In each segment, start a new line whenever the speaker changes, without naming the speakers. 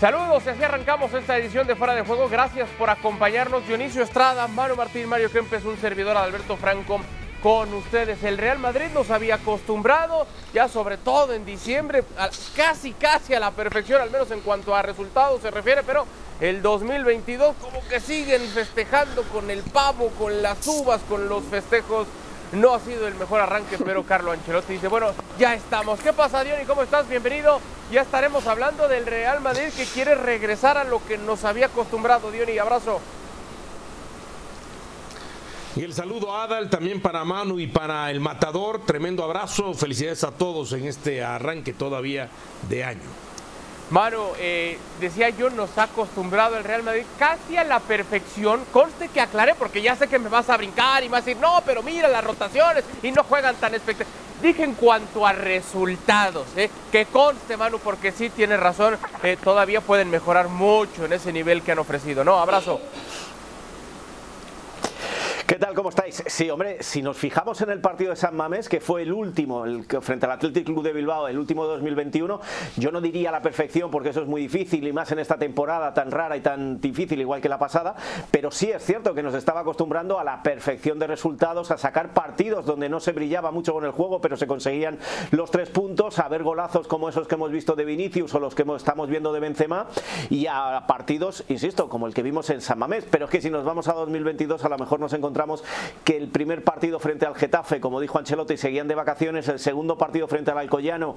Saludos, y así arrancamos esta edición de Fuera de Juego. Gracias por acompañarnos. Dionisio Estrada, Mario Martín, Mario Kempes, un servidor Alberto Franco con ustedes. El Real Madrid nos había acostumbrado, ya sobre todo en diciembre, casi, casi a la perfección, al menos en cuanto a resultados se refiere, pero el 2022 como que siguen festejando con el pavo, con las uvas, con los festejos no ha sido el mejor arranque, pero Carlo Ancelotti dice, bueno, ya estamos. ¿Qué pasa, Diony? ¿Cómo estás? Bienvenido. Ya estaremos hablando del Real Madrid que quiere regresar a lo que nos había acostumbrado, Diony. Abrazo.
Y el saludo a Adal también para Manu y para el Matador. Tremendo abrazo. Felicidades a todos en este arranque todavía de año.
Mano, eh, decía yo, nos ha acostumbrado el Real Madrid casi a la perfección. Conste que aclaré, porque ya sé que me vas a brincar y vas a decir, no, pero mira las rotaciones y no juegan tan espectaculares. Dije en cuanto a resultados, eh, que conste, Manu, porque sí tienes razón, eh, todavía pueden mejorar mucho en ese nivel que han ofrecido. No, abrazo.
¿Qué tal? ¿Cómo estáis? Sí, hombre, si nos fijamos en el partido de San Mamés, que fue el último, frente al Athletic Club de Bilbao, el último de 2021, yo no diría la perfección porque eso es muy difícil y más en esta temporada tan rara y tan difícil igual que la pasada, pero sí es cierto que nos estaba acostumbrando a la perfección de resultados, a sacar partidos donde no se brillaba mucho con el juego, pero se conseguían los tres puntos, a ver golazos como esos que hemos visto de Vinicius o los que estamos viendo de Benzema y a partidos, insisto, como el que vimos en San Mamés, pero es que si nos vamos a 2022 a lo mejor nos encontramos que el primer partido frente al Getafe, como dijo Ancelotti, seguían de vacaciones, el segundo partido frente al Alcoyano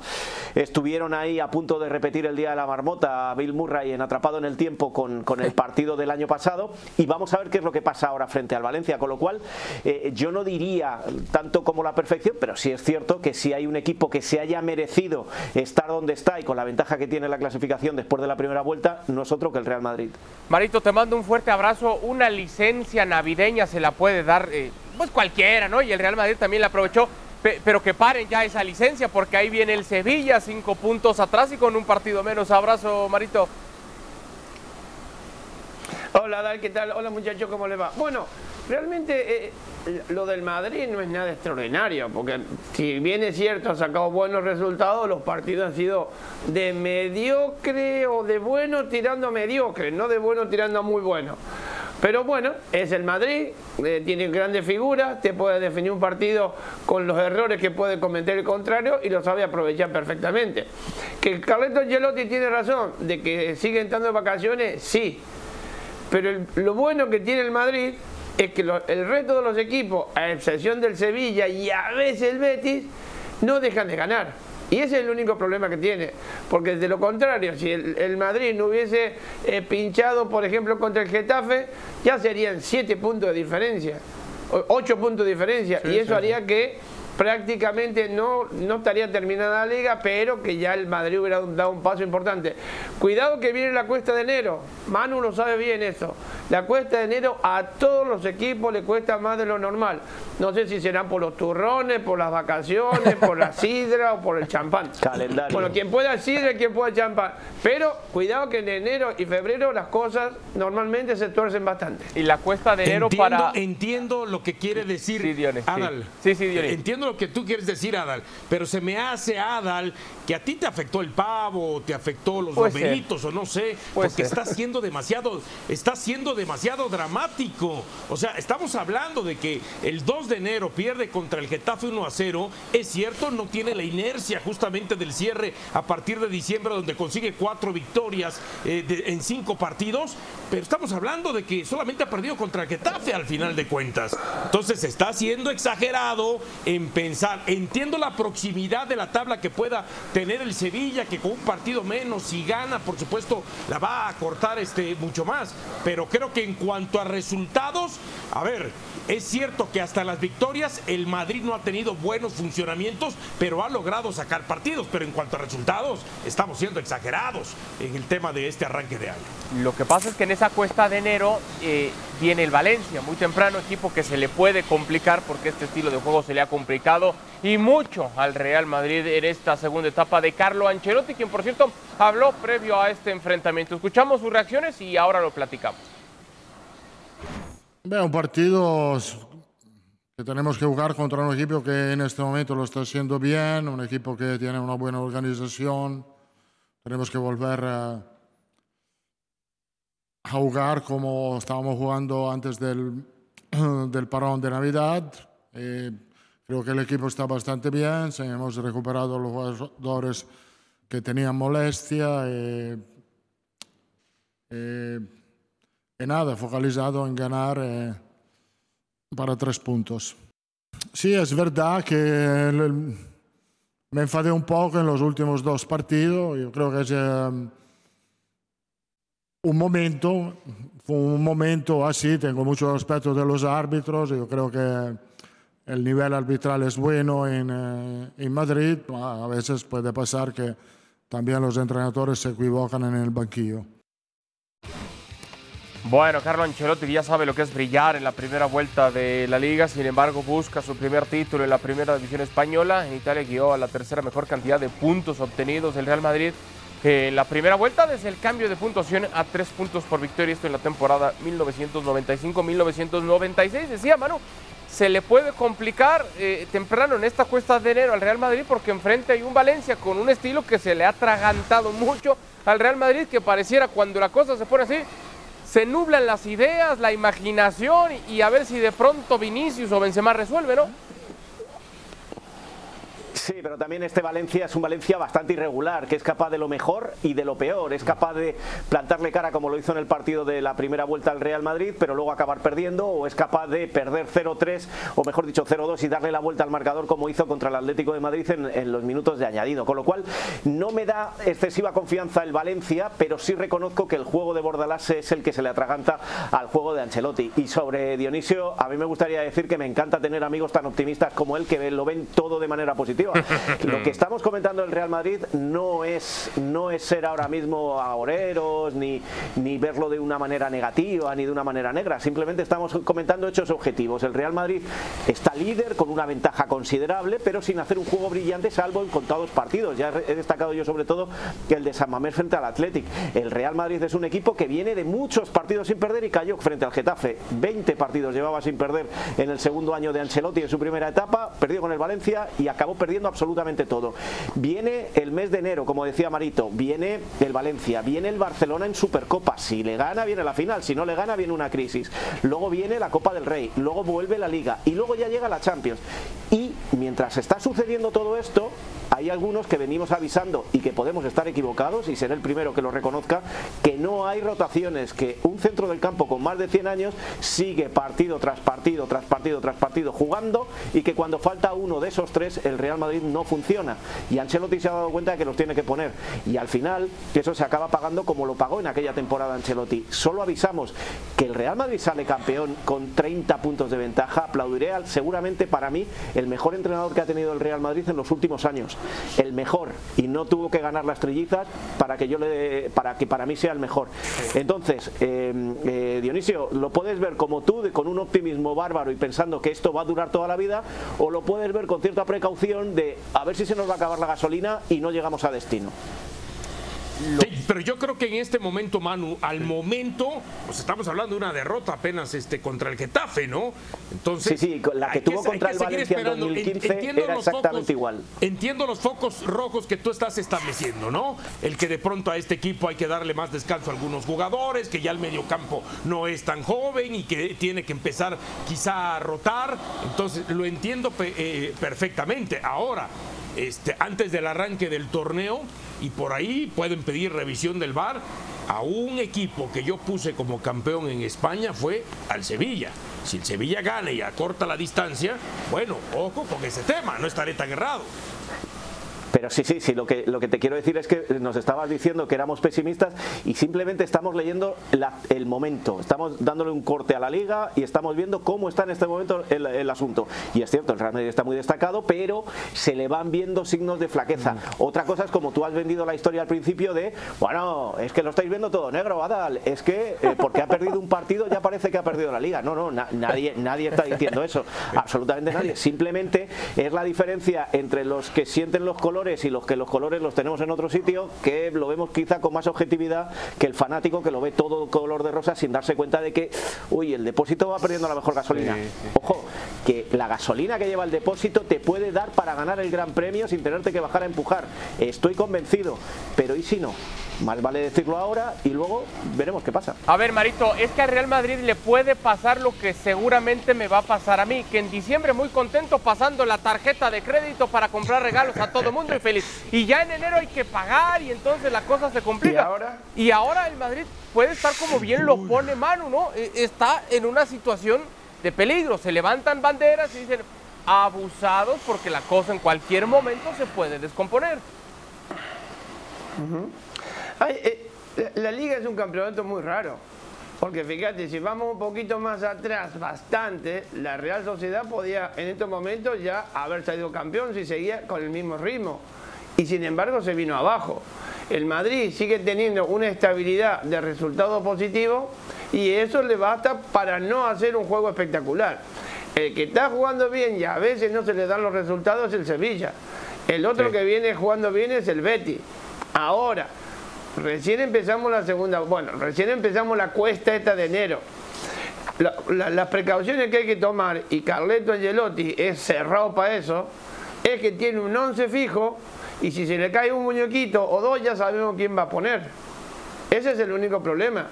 estuvieron ahí a punto de repetir el día de la marmota, Bill Murray en atrapado en el tiempo con, con el partido del año pasado. Y vamos a ver qué es lo que pasa ahora frente al Valencia, con lo cual eh, yo no diría tanto como la perfección, pero sí es cierto que si hay un equipo que se haya merecido estar donde está y con la ventaja que tiene la clasificación después de la primera vuelta, no es otro que el Real Madrid.
Marito, te mando un fuerte abrazo, una licencia navideña se la puede puede dar eh, pues cualquiera, ¿no? Y el Real Madrid también la aprovechó, pero que paren ya esa licencia porque ahí viene el Sevilla, cinco puntos atrás y con un partido menos. Abrazo, Marito.
Hola, Dal, ¿qué tal? Hola, muchachos, ¿cómo le va? Bueno, realmente eh, lo del Madrid no es nada extraordinario, porque si bien es cierto, ha sacado buenos resultados, los partidos han sido de mediocre o de bueno tirando a mediocre, no de bueno tirando a muy bueno. Pero bueno, es el Madrid, eh, tiene grandes figuras, te puede definir un partido con los errores que puede cometer el contrario y lo sabe aprovechar perfectamente. Que Carleto Angelotti tiene razón de que sigue entrando de vacaciones, sí. Pero lo bueno que tiene el Madrid es que el resto de los equipos, a excepción del Sevilla y a veces el Betis, no dejan de ganar. Y ese es el único problema que tiene, porque de lo contrario, si el, Madrid no hubiese eh, pinchado, por ejemplo, contra el Getafe, ya serían 7 puntos de diferencia, 8 puntos de diferencia, y eso haría que prácticamente no, no estaría terminada la liga, pero que ya el Madrid hubiera dado un paso importante. Cuidado que viene la cuesta de enero, Manu lo sabe bien eso. La cuesta de enero a todos los equipos le cuesta más de lo normal. No sé si serán por los turrones, por las vacaciones, por la sidra o por el champán.
Calendario.
Bueno, quien pueda sidra y quien pueda champán. Pero cuidado que en enero y febrero las cosas normalmente se tuercen bastante.
Y la cuesta de enero para.
Entiendo lo que quiere decir
sí,
Adal.
Sí, sí, Dionis.
Entiendo lo que tú quieres decir, Adal, pero se me hace, Adal, que a ti te afectó el pavo, te afectó los bomeritos o no sé, porque está siendo demasiado, está siendo demasiado dramático. O sea, estamos hablando de que el 2 de enero pierde contra el Getafe 1 a 0, es cierto, no tiene la inercia justamente del cierre a partir de diciembre donde consigue cuatro victorias eh, en cinco partidos, pero estamos hablando de que solamente ha perdido contra el Getafe al final de cuentas. Entonces está siendo exagerado en pensar. Entiendo la proximidad de la tabla que pueda tener el Sevilla, que con un partido menos, si gana, por supuesto, la va a cortar este, mucho más. Pero creo que en cuanto a resultados, a ver, es cierto que hasta las victorias el Madrid no ha tenido buenos funcionamientos, pero ha logrado sacar partidos. Pero en cuanto a resultados, estamos siendo exagerados en el tema de este arranque de año.
Lo que pasa es que en esa cuesta de enero eh, viene el Valencia, muy temprano, equipo que se le puede complicar porque este estilo de juego se le ha complicado y mucho al Real Madrid en esta segunda etapa de Carlo Ancelotti, quien por cierto habló previo a este enfrentamiento. Escuchamos sus reacciones y ahora lo platicamos.
Un partido que tenemos que jugar contra un equipo que en este momento lo está haciendo bien, un equipo que tiene una buena organización. Tenemos que volver a jugar como estábamos jugando antes del, del parón de Navidad. Eh, creo que el equipo está bastante bien, hemos recuperado los jugadores que tenían molestia. Eh, eh, nada, focalizado en ganar para tres puntos. Sí, es verdad que me enfadé un poco en los últimos dos partidos. Yo creo que es un momento, fue un momento así. Tengo mucho respeto de los árbitros. Yo creo que el nivel arbitral es bueno en, eh, en Madrid. A veces puede pasar que también los entrenadores se equivocan en el banquillo.
Bueno, Carlo Ancelotti ya sabe lo que es brillar en la primera vuelta de la liga, sin embargo busca su primer título en la primera división española. En Italia guió a la tercera mejor cantidad de puntos obtenidos el Real Madrid en la primera vuelta desde el cambio de puntuación a tres puntos por victoria, esto en la temporada 1995-1996. Decía Manu, se le puede complicar eh, temprano en esta cuesta de enero al Real Madrid porque enfrente hay un Valencia con un estilo que se le ha atragantado mucho al Real Madrid que pareciera cuando la cosa se pone así se nublan las ideas, la imaginación y a ver si de pronto Vinicius o Benzema resuelve, ¿no?
Sí, pero también este Valencia es un Valencia bastante irregular, que es capaz de lo mejor y de lo peor. Es capaz de plantarle cara como lo hizo en el partido de la primera vuelta al Real Madrid, pero luego acabar perdiendo, o es capaz de perder 0-3, o mejor dicho 0-2 y darle la vuelta al marcador como hizo contra el Atlético de Madrid en, los minutos de añadido. Con lo cual, no me da excesiva confianza el Valencia, pero sí reconozco que el juego de Bordalás es el que se le atraganta al juego de Ancelotti. Y sobre Dionisio, a mí me gustaría decir que me encanta tener amigos tan optimistas como él que lo ven todo de manera positiva. Lo que estamos comentando del Real Madrid no es, no es ser ahora mismo agoreros, ni, ni verlo de una manera negativa, ni de una manera negra. Simplemente estamos comentando hechos objetivos. El Real Madrid está líder con una ventaja considerable, pero sin hacer un juego brillante, salvo en contados partidos. Ya he destacado yo sobre todo el de San Mamés frente al Athletic. El Real Madrid es un equipo que viene de muchos partidos sin perder y cayó frente al Getafe. 20 partidos llevaba sin perder en el segundo año de Ancelotti en su primera etapa, perdió con el Valencia y acabó perdiendo absolutamente todo. Viene el mes de enero, como decía Marito, viene el Valencia, viene el Barcelona en Supercopa. Si le gana, viene la final. Si no le gana, viene una crisis. Luego viene la Copa del Rey, luego vuelve la Liga y luego ya llega la Champions. Y mientras está sucediendo todo esto, hay algunos que venimos avisando y que podemos estar equivocados y ser el primero que lo reconozca, que no hay rotaciones, que un centro del campo con más de 100 años sigue partido tras partido, tras partido, tras partido jugando y que cuando falta uno de esos tres el Real Madrid no funciona. Y Ancelotti se ha dado cuenta de que los tiene que poner. Y al final eso se acaba pagando como lo pagó en aquella temporada Ancelotti. Solo avisamos que el Real Madrid sale campeón con 30 puntos de ventaja. Aplaudiré al, seguramente para mí el mejor entrenador que ha tenido el Real Madrid en los últimos años el mejor y no tuvo que ganar las trillizas para que yo le para que para mí sea el mejor. Entonces, eh, eh, Dionisio, lo puedes ver como tú, con un optimismo bárbaro y pensando que esto va a durar toda la vida, o lo puedes ver con cierta precaución de a ver si se nos va a acabar la gasolina y no llegamos a destino
pero yo creo que en este momento, Manu, al momento, pues estamos hablando de una derrota apenas este contra el Getafe, ¿no?
Entonces, sí, sí, la que tuvo contra el Valencia en 2015 era exactamente igual.
Entiendo los focos rojos que tú estás estableciendo, ¿no? El que de pronto a este equipo hay que darle más descanso a algunos jugadores, que ya el mediocampo no es tan joven y que tiene que empezar quizá a rotar. Entonces, lo entiendo eh, perfectamente. Ahora, este, antes del arranque del torneo y por ahí pueden pedir revisión del VAR a un equipo que yo puse como campeón en España fue al Sevilla. Si el Sevilla gana y acorta la distancia, bueno, ojo con ese tema, no estaré tan errado.
Pero sí, sí, sí, lo que, lo que te quiero decir es que nos estabas diciendo que éramos pesimistas y simplemente estamos leyendo el momento, estamos dándole un corte a la liga y estamos viendo cómo está en este momento el, asunto. Y es cierto, el Real Madrid está muy destacado, pero se le van viendo signos de flaqueza. Mm. Otra cosa es como tú has vendido la historia al principio de, bueno, es que lo estáis viendo todo negro, Adal, es que eh, porque ha perdido un partido ya parece que ha perdido la liga. No, no, nadie, nadie está diciendo eso, absolutamente nadie. Simplemente es la diferencia entre los que sienten los colores y los que los colores los tenemos en otro sitio, que lo vemos quizá con más objetividad que el fanático que lo ve todo color de rosa sin darse cuenta de que, uy, el depósito va perdiendo la mejor gasolina. Ojo, que la gasolina que lleva el depósito te puede dar para ganar el gran premio sin tenerte que bajar a empujar. Estoy convencido, pero ¿y si no? Más vale decirlo ahora y luego veremos qué pasa.
A ver, Marito, es que al Real Madrid le puede pasar lo que seguramente me va a pasar a mí, que en diciembre muy contento pasando la tarjeta de crédito para comprar regalos a todo mundo y feliz. Y ya en enero hay que pagar y entonces la cosa se complica. ¿Y
ahora?
Y ahora el Madrid puede estar como bien lo pone Manu, ¿no? E, está en una situación de peligro. Se levantan banderas y dicen abusados porque la cosa en cualquier momento se puede descomponer.
Eh, la, liga es un campeonato muy raro. Porque fíjate, si vamos un poquito más atrás, bastante, la Real Sociedad podía en estos momentos ya haber salido campeón si seguía con el mismo ritmo. Y sin embargo se vino abajo. El Madrid sigue teniendo una estabilidad de resultados positivos y eso le basta para no hacer un juego espectacular. El que está jugando bien y a veces no se le dan los resultados es el Sevilla. El otro que viene jugando bien es el Betty. Ahora, recién empezamos la segunda, bueno, recién empezamos la cuesta esta de enero. las precauciones que hay que tomar, y Carleto Angelotti es cerrado para eso, es que tiene un 11 fijo y si se le cae un muñequito o dos ya sabemos quién va a poner. Ese es el único problema.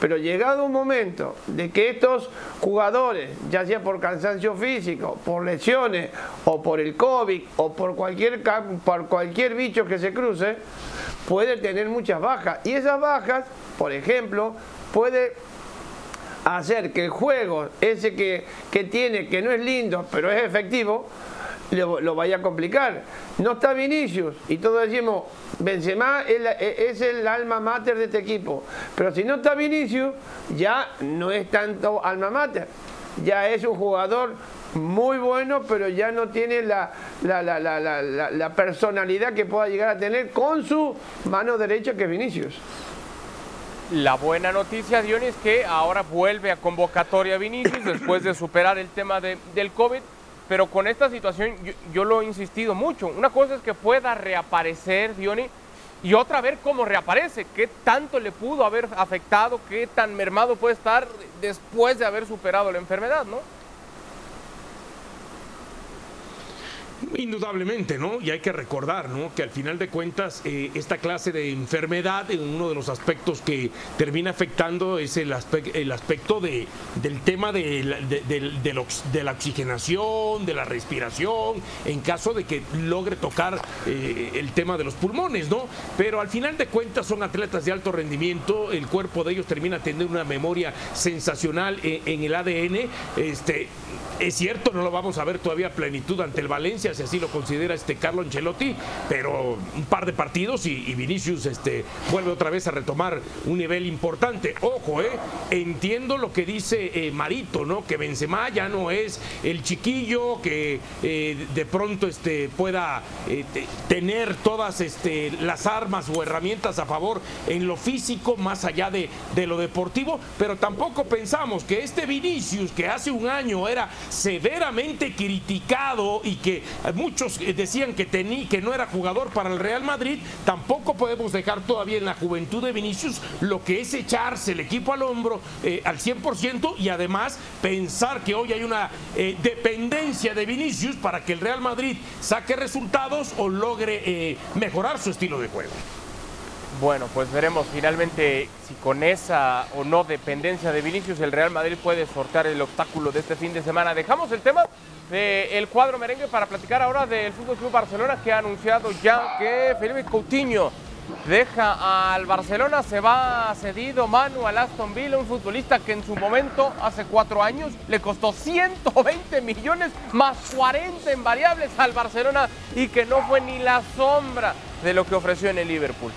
Pero llegado un momento de que estos jugadores, ya sea por cansancio físico, por lesiones o por el COVID o por cualquier, por cualquier bicho que se cruce, puede tener muchas bajas. Y esas bajas, por ejemplo, puede hacer que el juego, ese que, que tiene, que no es lindo, pero es efectivo, lo, vaya a complicar. No está Vinicius y todos decimos, Benzema es, el alma mater de este equipo. Pero si no está Vinicius, ya no es tanto alma mater. Ya es un jugador muy bueno, pero ya no tiene la, la, personalidad que pueda llegar a tener con su mano derecha que es Vinicius.
La buena noticia, Dionis, es que ahora vuelve a convocatoria Vinicius después de superar el tema de, del COVID pero con esta situación yo, lo he insistido mucho. Una cosa es que pueda reaparecer Diony y otra ver cómo reaparece, qué tanto le pudo haber afectado, qué tan mermado puede estar después de haber superado la enfermedad, ¿no?
Indudablemente, ¿no? Y hay que recordar, ¿no? Que al final de cuentas, eh, esta clase de enfermedad, eh, uno de los aspectos que termina afectando es el, aspecto de, del tema de la, de, la oxigenación, de la respiración, en caso de que logre tocar eh, el tema de los pulmones, ¿no? Pero al final de cuentas son atletas de alto rendimiento, el cuerpo de ellos termina teniendo una memoria sensacional en, el ADN, este es cierto, no lo vamos a ver todavía a plenitud ante el Valencia, si así lo considera este Carlo Ancelotti, pero un par de partidos y, Vinicius este, vuelve otra vez a retomar un nivel importante. Ojo, eh, entiendo lo que dice eh, Marito, ¿no? Que Benzema ya no es el chiquillo que eh, de pronto este, pueda tener todas este, las armas o herramientas a favor en lo físico, más allá de lo deportivo, pero tampoco pensamos que este Vinicius, que hace un año era severamente criticado y que muchos decían que, tenía, que no era jugador para el Real Madrid, tampoco podemos dejar todavía en la juventud de Vinicius lo que es echarse el equipo al hombro eh, al 100% y además pensar que hoy hay una eh, dependencia de Vinicius para que el Real Madrid saque resultados o logre eh, mejorar su estilo de juego.
Bueno, pues veremos finalmente si con esa o no dependencia de Vinicius el Real Madrid puede sortear el obstáculo de este fin de semana. Dejamos el tema del cuadro merengue para platicar ahora del Fútbol Club Barcelona que ha anunciado ya que Felipe Coutinho deja al Barcelona, se va cedido Manu al Aston Villa, un futbolista que en su momento, hace cuatro años, le costó 120 millones más 40 en variables al Barcelona y que no fue ni la sombra de lo que ofreció en el Liverpool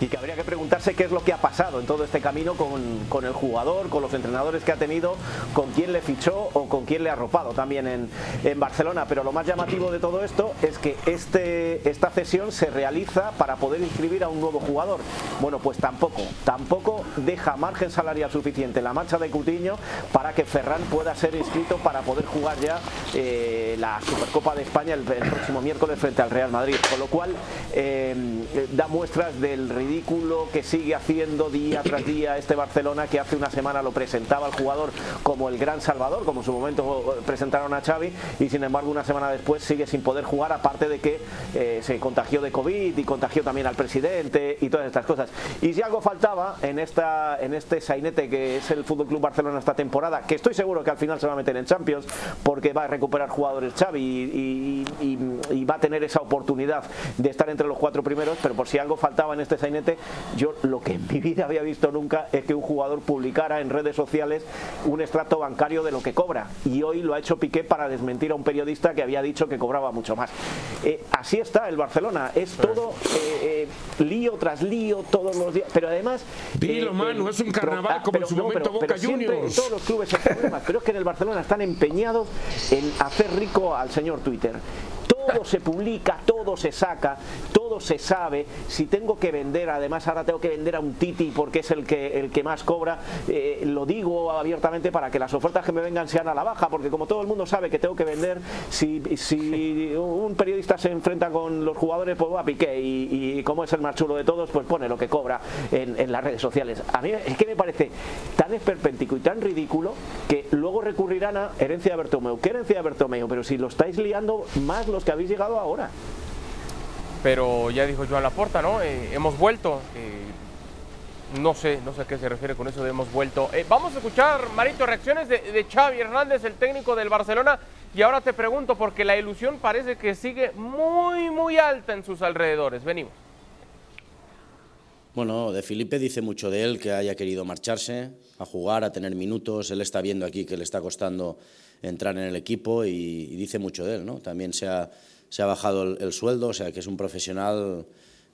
y que habría que preguntarse qué es lo que ha pasado en todo este camino con, el jugador, con los entrenadores que ha tenido, con quién le fichó o con quién le ha arropado también en, en Barcelona. Pero lo más llamativo de todo esto es que este, esta cesión se realiza para poder inscribir a un nuevo jugador. Bueno, pues tampoco, tampoco deja margen salarial suficiente la marcha de Cutiño para que Ferran pueda ser inscrito para poder jugar ya eh, la Supercopa de España el, próximo miércoles frente al Real Madrid. Con lo cual eh, da muestras del ridículo que sigue haciendo día tras día este Barcelona que hace una semana lo presentaba el jugador como el gran salvador, como en su momento presentaron a Xavi y sin embargo una semana después sigue sin poder jugar aparte de que eh, se contagió de COVID y contagió también al presidente y todas estas cosas. Y si algo faltaba en, esta, en este sainete que es el Fútbol Club Barcelona esta temporada, que estoy seguro que al final se va a meter en Champions porque va a recuperar jugadores Xavi y, va a tener esa oportunidad de estar entre los cuatro primeros, pero por si algo faltaba en este sainete, yo lo que en mi vida había visto nunca es que un jugador publicara en redes sociales un extracto bancario de lo que cobra. Y hoy lo ha hecho Piqué para desmentir a un periodista que había dicho que cobraba mucho más. Eh, así está el Barcelona, es todo eh, eh, lío tras lío todos los días, pero además...
Dilo, mano, es un carnaval ah, como en su momento Boca Juniors.
todos los clubes hay problemas, pero es que en el Barcelona están empeñados en hacer rico al señor Twitter todo se publica, todo se saca, todo se sabe. Si tengo que vender, además ahora tengo que vender a un Titi porque es el que, el que más cobra, eh, lo digo abiertamente para que las ofertas que me vengan sean a la baja, porque como todo el mundo sabe que tengo que vender, si, un periodista se enfrenta con los jugadores, pues va a piqué y, como es el más chulo de todos, pues pone lo que cobra en, en las redes sociales. A mí es que me parece tan esperpéntico y tan ridículo que luego recurrirán a herencia de Bertomeu. ¿Qué herencia de Bertomeu? Pero si lo estáis liando más los que habéis llegado ahora.
Pero ya dijo Joan Laporta, ¿no? Eh, hemos vuelto. Eh, no sé, no sé a qué se refiere con eso de hemos vuelto. Eh, vamos a escuchar, Marito, reacciones de, de Xavi Hernández, el técnico del Barcelona. Y ahora te pregunto, porque la ilusión parece que sigue muy, muy alta en sus alrededores. Venimos.
Bueno, de Felipe dice mucho de él, que haya querido marcharse, a jugar, a tener minutos. Él está viendo aquí que le está costando entrar en el equipo y, dice mucho de él. ¿no? También se ha, se ha bajado el, sueldo, o sea que es un profesional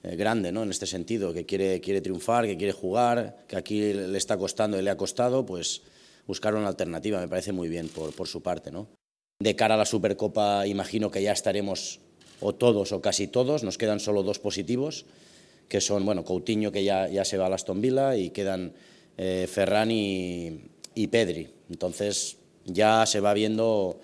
eh, grande ¿no? en este sentido, que quiere, quiere triunfar, que quiere jugar, que aquí le está costando y le ha costado, pues buscar una alternativa me parece muy bien por, por su parte. ¿no? De cara a la Supercopa imagino que ya estaremos o todos o casi todos, nos quedan solo dos positivos que son, bueno, Coutinho que ya, ya se va a Aston Villa y quedan eh, Ferran y, Pedri. Entonces ya se va viendo,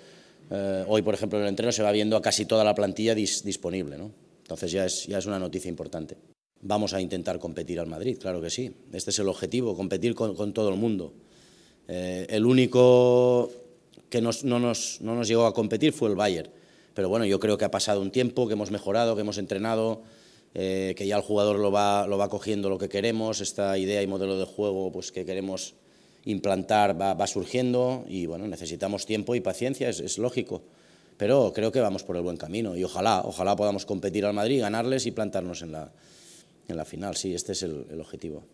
eh, hoy por ejemplo en el entreno se va viendo a casi toda la plantilla disponible, ¿no? Entonces ya es, ya es una noticia importante. Vamos a intentar competir al Madrid, claro que sí. Este es el objetivo, competir con, todo el mundo. Eh, el único que no, nos, no nos llegó a competir fue el Bayern. Pero bueno, yo creo que ha pasado un tiempo, que hemos mejorado, que hemos entrenado, eh, que ya el jugador lo va, lo va cogiendo lo que queremos, esta idea y modelo de juego pues, que queremos implantar va, surgiendo y bueno, necesitamos tiempo y paciencia, es, es, lógico. Pero creo que vamos por el buen camino y ojalá, ojalá podamos competir al Madrid, ganarles y plantarnos en la, en la final. Sí, este es el, objetivo.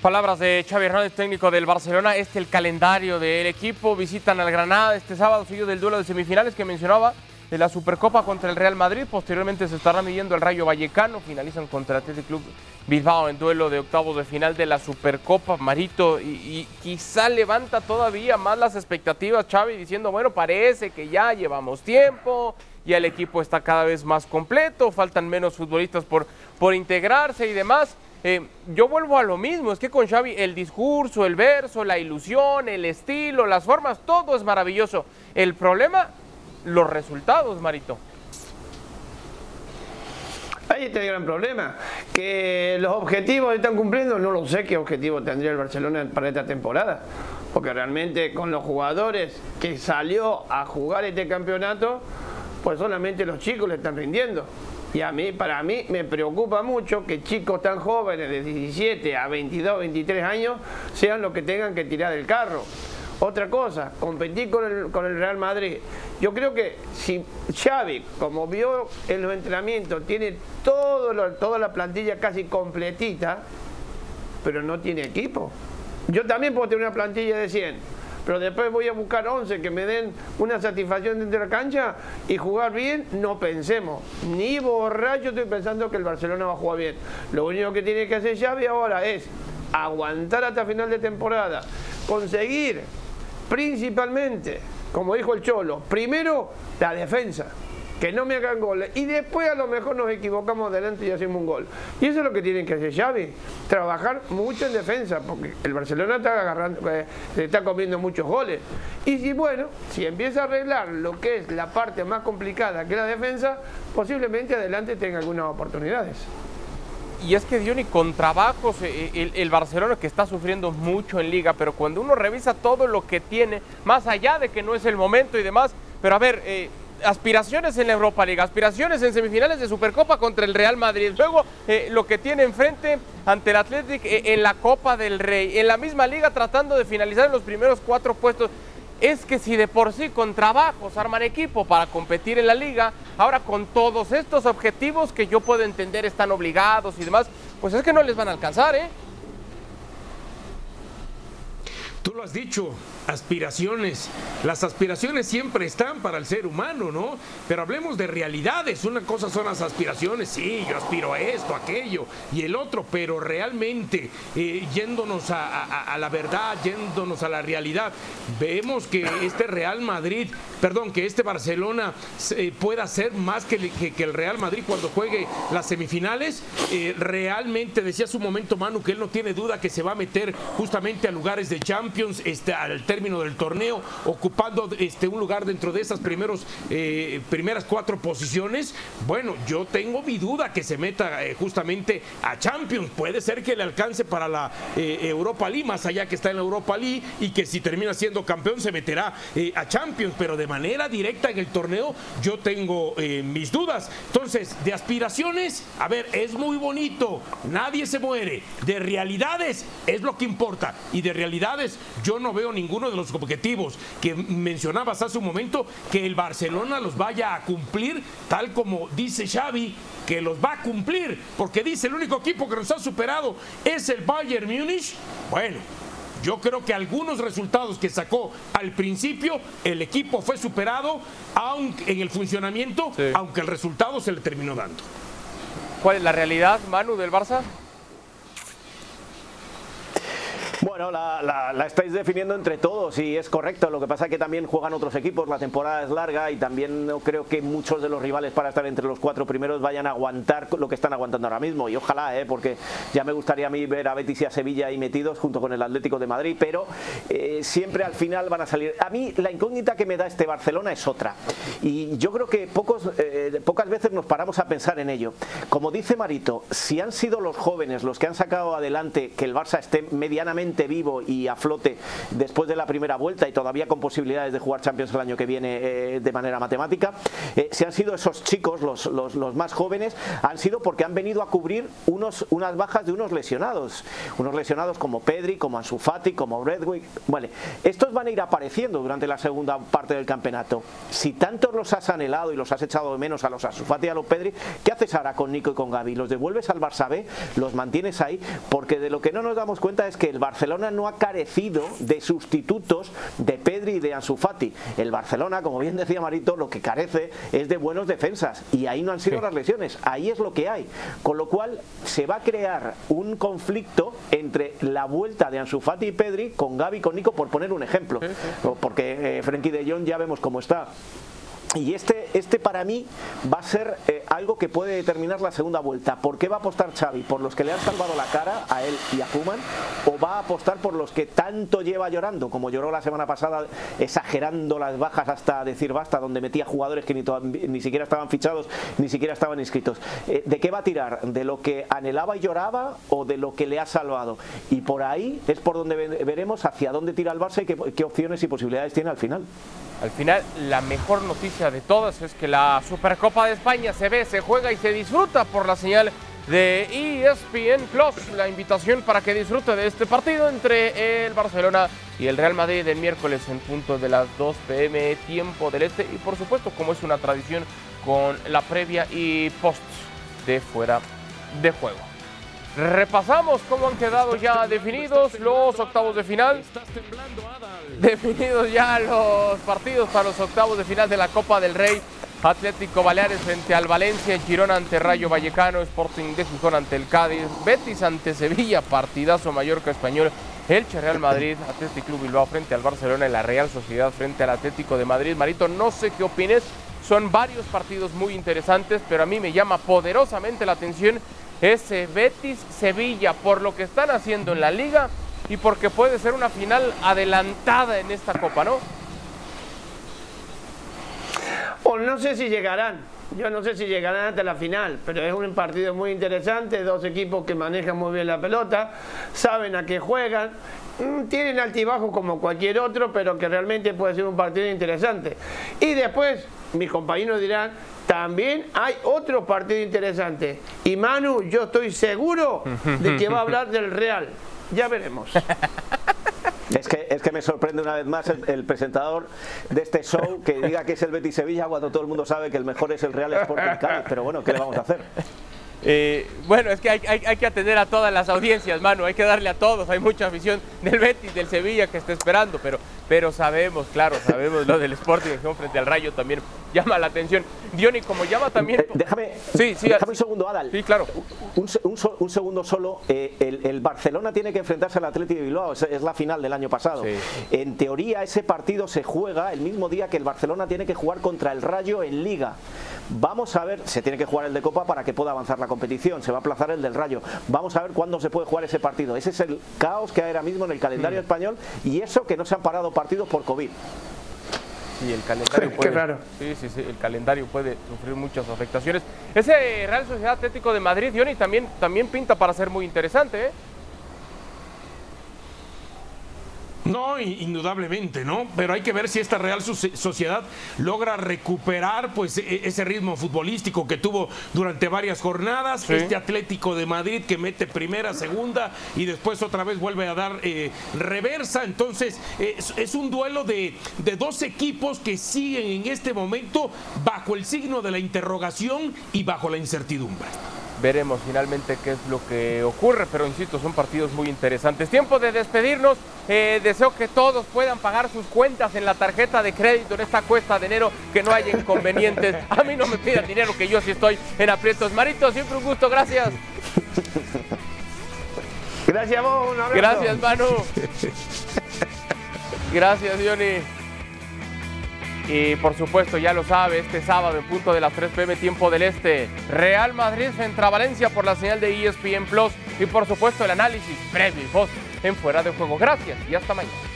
Palabras de Xavi Hernández, técnico del Barcelona. Este el calendario del equipo. Visitan al Granada este sábado, seguido del duelo de semifinales que mencionaba de la Supercopa contra el Real Madrid. Posteriormente se estará midiendo el Rayo Vallecano. Finalizan contra el Club Bilbao en duelo de octavos de final de la Supercopa. Marito, y, quizá levanta todavía más las expectativas Xavi diciendo, bueno, parece que ya llevamos tiempo, ya el equipo está cada vez más completo, faltan menos futbolistas por, por integrarse y demás. Eh, yo vuelvo a lo mismo, es que con Xavi el discurso, el verso, la ilusión, el estilo, las formas, todo es maravilloso. El problema los resultados, Marito.
Ahí está el gran problema, que los objetivos están cumpliendo, no lo sé qué objetivo tendría el Barcelona para esta temporada, porque realmente con los jugadores que salió a jugar este campeonato, pues solamente los chicos le están rindiendo. Y a mí, para mí, me preocupa mucho que chicos tan jóvenes de 17 a 22, 23 años sean los que tengan que tirar el carro. Otra cosa, competir con el, Real Madrid. Yo creo que si Xavi, como vio en los entrenamientos, tiene todo toda la plantilla casi completita, pero no tiene equipo. Yo también puedo tener una plantilla de 100, pero después voy a buscar 11 que me den una satisfacción dentro de la cancha y jugar bien, no pensemos. Ni borracho estoy pensando que el Barcelona va a jugar bien. Lo único que tiene que hacer Xavi ahora es aguantar hasta final de temporada, conseguir principalmente, como dijo el Cholo, primero la defensa que no me hagan goles y después a lo mejor nos equivocamos adelante y hacemos un gol. Y eso es lo que tienen que hacer Xavi, trabajar mucho en defensa, porque el Barcelona está agarrando, eh, está comiendo muchos goles. Y si bueno, si empieza a arreglar lo que es la parte más complicada que la defensa, posiblemente adelante tenga algunas oportunidades.
Y es que Diony, con trabajos, eh, el, Barcelona que está sufriendo mucho en liga, pero cuando uno revisa todo lo que tiene, más allá de que no es el momento y demás, pero a ver, eh, aspiraciones en la Europa League, aspiraciones en semifinales de Supercopa contra el Real Madrid, luego eh, lo que tiene enfrente ante el Athletic en la Copa del Rey, en la misma liga tratando de finalizar en los primeros cuatro puestos es que si de por sí con trabajos arman equipo para competir en la liga, ahora con todos estos objetivos que yo puedo entender están obligados y demás, pues es que no les van a alcanzar, ¿eh?
Tú lo has dicho, aspiraciones. Las aspiraciones siempre están para el ser humano, ¿no? Pero hablemos de realidades. Una cosa son las aspiraciones, sí, yo aspiro a esto, a aquello y el otro, pero realmente eh, yéndonos a, la verdad, yéndonos a la realidad, vemos que este Real Madrid, perdón, que este Barcelona eh, pueda ser más que, el Real Madrid cuando juegue las semifinales. Eh, realmente decía su momento Manu que él no tiene duda que se va a meter justamente a lugares de Champions, este, al término del torneo, ocupando este, un lugar dentro de esas primeros, eh, primeras cuatro posiciones, bueno, yo tengo mi duda que se meta eh, justamente a Champions. Puede ser que le alcance para la eh, Europa League, más allá que está en la Europa League, y que si termina siendo campeón se meterá a Champions, pero de manera directa en el torneo yo tengo mis dudas. Entonces, de aspiraciones, a ver, es muy bonito, nadie se muere. De realidades es lo que importa, y de realidades yo no veo ningún de los objetivos que mencionabas hace un momento, que el Barcelona los vaya a cumplir, tal como dice Xavi, que los va a cumplir, porque dice el único equipo que nos ha superado es el Bayern Múnich. Bueno, yo creo que algunos resultados que sacó al principio, el equipo fue superado aunque, en el funcionamiento, aunque el resultado se le terminó dando.
¿Cuál es la realidad, Manu, del Barça?
Bueno, la, estáis definiendo entre todos y es correcto. Lo que pasa es que también juegan otros equipos, la temporada es larga y también no creo que muchos de los rivales para estar entre los cuatro primeros vayan a aguantar lo que están aguantando ahora mismo. Y ojalá, ¿eh? porque ya me gustaría a mí ver a Betis y a Sevilla ahí metidos junto con el Atlético de Madrid, pero eh, siempre al final van a salir. A mí la incógnita que me da este Barcelona es otra. Y yo creo que pocos, eh, pocas veces nos paramos a pensar en ello. Como dice Marito, si han sido los jóvenes los que han sacado adelante que el Barça esté medianamente vivo y a flote después de la primera vuelta y todavía con posibilidades de jugar Champions el año que viene eh, de manera matemática, eh, si han sido esos chicos, los, los, más jóvenes, han sido porque han venido a cubrir unos, unas bajas de unos lesionados. Unos lesionados como Pedri, como Ansu Fati, como Redwick. Vale, estos van a ir apareciendo durante la segunda parte del campeonato. Si tanto los has anhelado y los has echado de menos a los Ansu Fati y a los Pedri, ¿qué haces ahora con Nico y con Gaby? ¿Los devuelves al Barça B? ¿Los mantienes ahí? Porque de lo que no nos damos cuenta es que el Barça Barcelona no ha carecido de sustitutos de Pedri y de Ansu Fati. El Barcelona, como bien decía Marito, lo que carece es de buenos defensas y ahí no han sido las lesiones, ahí es lo que hay. Con lo cual se va a crear un conflicto entre la vuelta de Ansu Fati y Pedri con Gaby y con Nico, por poner un ejemplo. Porque eh, Frenkie de Jong ya vemos cómo está. Y este, este para mí va a ser eh, algo que puede determinar la segunda vuelta. ¿Por qué va a apostar Xavi? ¿Por los que le han salvado la cara a él y a Kuman? ¿O va a apostar por los que tanto lleva llorando, como lloró la semana pasada, exagerando las bajas hasta decir basta, donde metía jugadores que ni, ni siquiera estaban fichados, ni siquiera estaban inscritos? Eh, ¿De qué va a tirar? ¿De lo que anhelaba y lloraba o de lo que le ha salvado? Y por ahí es por donde veremos hacia dónde tira el Barça y qué, qué opciones y posibilidades tiene al final.
Al final, la mejor noticia de todas es que la Supercopa de España se ve, se juega y se disfruta por la señal de ESPN Plus. La invitación para que disfrute de este partido entre el Barcelona y el Real Madrid el miércoles en punto de las 2 pm tiempo del este y por supuesto como es una tradición con la previa y post de fuera de juego. Repasamos cómo han quedado ya definidos los octavos de final. Definidos ya los partidos para los octavos de final de la Copa del Rey. Atlético Baleares frente al Valencia, Girona ante Rayo Vallecano, Sporting de Gijón ante el Cádiz, Betis ante Sevilla, partidazo Mallorca Español, Elche Real Madrid, Atlético Bilbao frente al Barcelona y la Real Sociedad frente al Atlético de Madrid. Marito, no sé qué opines, Son varios partidos muy interesantes, pero a mí me llama poderosamente la atención ese Betis Sevilla por lo que están haciendo en la liga y porque puede ser una final adelantada en esta copa, ¿no?
O no sé si llegarán, yo no sé si llegarán hasta la final, pero es un partido muy interesante, dos equipos que manejan muy bien la pelota, saben a qué juegan, mm, tienen altibajo como cualquier otro, pero que realmente puede ser un partido interesante. Y después, mis compañeros dirán, también hay otro partido interesante. Y Manu, yo estoy seguro de que va a hablar del Real. Ya veremos.
Es que, es que me sorprende una vez más el, presentador de este show que diga que es el Betis Sevilla cuando todo el mundo sabe que el mejor es el Real Sporting Cádiz. Pero bueno, ¿qué le vamos a hacer?
Eh, bueno, es que hay, hay, que atender a todas las audiencias, mano. Hay que darle a todos. Hay mucha afición del Betis, del Sevilla que está esperando, pero, pero sabemos, claro, sabemos lo del Sporting frente al Rayo también llama la atención. Diony, como llama también.
Eh, déjame, sí, sí, déjame un segundo, Adal.
Sí, claro.
Un, un, segundo solo. Eh, el, Barcelona tiene que enfrentarse al Atlético de Bilbao. Es, es la final del año pasado. En teoría, ese partido se juega el mismo día que el Barcelona tiene que jugar contra el Rayo en Liga. Vamos a ver, se tiene que jugar el de Copa para que pueda avanzar la competición, se va a aplazar el del Rayo. Vamos a ver cuándo se puede jugar ese partido. Ese es el caos que hay ahora mismo en el calendario mm. español y eso que no se han parado partidos por COVID.
Sí, el calendario puede,
Qué raro.
Sí, sí, sí, el calendario puede sufrir muchas afectaciones. Ese Real Sociedad Atlético de Madrid, Johnny, también, también pinta para ser muy interesante, ¿eh?
No, indudablemente, ¿no? Pero hay que ver si esta Real Sociedad logra recuperar pues e-, ese ritmo futbolístico que tuvo durante varias jornadas, este Atlético de Madrid que mete primera, segunda y después otra vez vuelve a dar eh, reversa. Entonces es, un duelo de, de dos equipos que siguen en este momento bajo el signo de la interrogación y bajo la incertidumbre
veremos finalmente qué es lo que ocurre, pero insisto, son partidos muy interesantes. Tiempo de despedirnos, eh, deseo que todos puedan pagar sus cuentas en la tarjeta de crédito en esta cuesta de enero, que no haya inconvenientes. A mí no me pidan dinero, que yo sí estoy en aprietos. Marito, siempre un gusto, gracias.
Gracias vos, un abrazo.
Gracias, Manu. Gracias, Johnny. Y por supuesto, ya lo sabe, este sábado en punto de las 3 pm tiempo del Este, Real Madrid frente a Valencia por la señal de ESPN Plus y por supuesto el análisis previo y en Fuera de Juego. Gracias y hasta mañana.